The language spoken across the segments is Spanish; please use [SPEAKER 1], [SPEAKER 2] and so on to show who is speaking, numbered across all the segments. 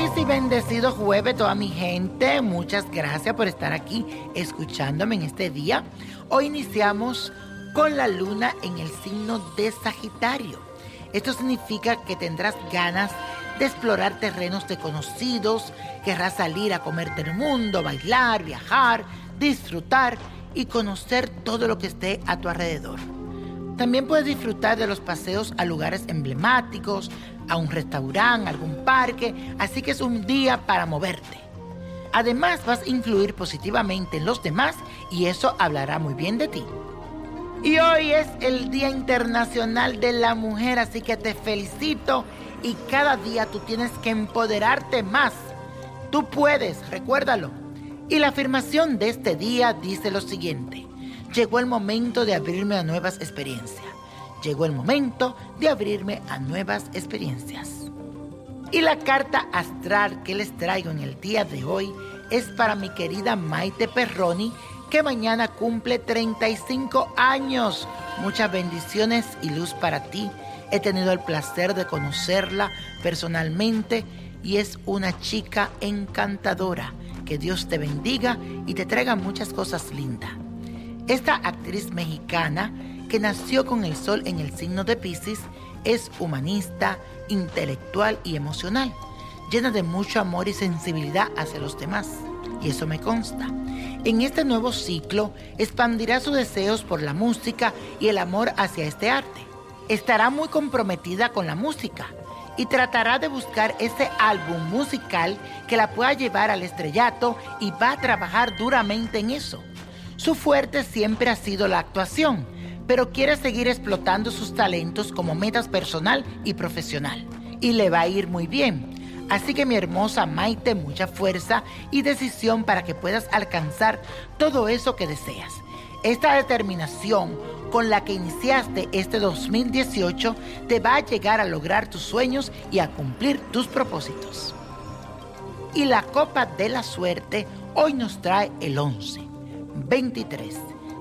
[SPEAKER 1] Y bendecido jueves toda mi gente. Muchas gracias por estar aquí escuchándome en este día. Hoy iniciamos con la luna en el signo de Sagitario. Esto significa que tendrás ganas de explorar terrenos desconocidos, querrás salir a comerte el mundo, bailar, viajar, disfrutar y conocer todo lo que esté a tu alrededor. También puedes disfrutar de los paseos a lugares emblemáticos, a un restaurante, algún parque, así que es un día para moverte. Además vas a influir positivamente en los demás y eso hablará muy bien de ti. Y hoy es el Día Internacional de la Mujer, así que te felicito y cada día tú tienes que empoderarte más. Tú puedes, recuérdalo. Y la afirmación de este día dice lo siguiente. Llegó el momento de abrirme a nuevas experiencias. Llegó el momento de abrirme a nuevas experiencias. Y la carta astral que les traigo en el día de hoy es para mi querida Maite Perroni, que mañana cumple 35 años. Muchas bendiciones y luz para ti. He tenido el placer de conocerla personalmente y es una chica encantadora. Que Dios te bendiga y te traiga muchas cosas lindas. Esta actriz mexicana que nació con el sol en el signo de Pisces es humanista, intelectual y emocional, llena de mucho amor y sensibilidad hacia los demás. Y eso me consta. En este nuevo ciclo expandirá sus deseos por la música y el amor hacia este arte. Estará muy comprometida con la música y tratará de buscar ese álbum musical que la pueda llevar al estrellato y va a trabajar duramente en eso. Su fuerte siempre ha sido la actuación, pero quiere seguir explotando sus talentos como metas personal y profesional. Y le va a ir muy bien. Así que mi hermosa Maite, mucha fuerza y decisión para que puedas alcanzar todo eso que deseas. Esta determinación con la que iniciaste este 2018 te va a llegar a lograr tus sueños y a cumplir tus propósitos. Y la copa de la suerte hoy nos trae el 11, 23,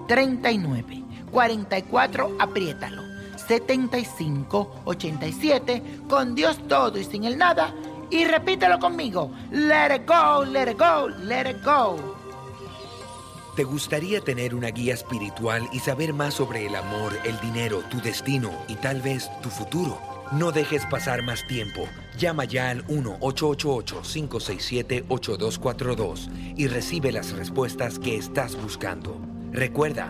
[SPEAKER 1] 39, 44, apriétalo, 75, 87, con Dios todo y sin el nada. Y repítelo conmigo, let it go, let it go, let it go.
[SPEAKER 2] ¿Te gustaría tener una guía espiritual y saber más sobre el amor, el dinero, tu destino y tal vez tu futuro? No dejes pasar más tiempo. Llama ya al 1-888-567-8242 y recibe las respuestas que estás buscando. Recuerda,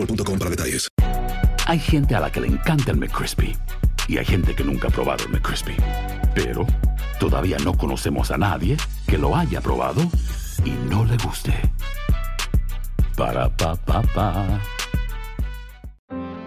[SPEAKER 3] boostmobile.com para detalles.
[SPEAKER 4] Hay gente a la que le encanta el McCrispy y hay gente que nunca ha probado el McCrispy. Pero todavía no conocemos a nadie que lo haya probado y no le guste. Para pa pa pa.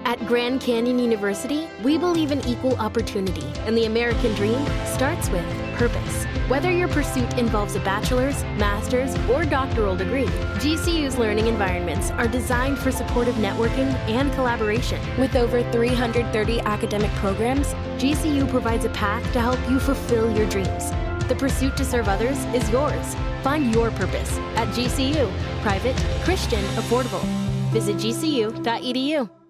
[SPEAKER 5] At Grand Canyon University, we believe in equal opportunity, and the American dream starts with purpose. Whether your pursuit involves a bachelor's, master's, or doctoral degree, GCU's learning environments are designed for supportive networking and collaboration. With over 330 academic programs, GCU provides a path to help you fulfill your dreams. The pursuit to serve others is yours. Find your purpose at GCU. Private, Christian, affordable. Visit gcu.edu.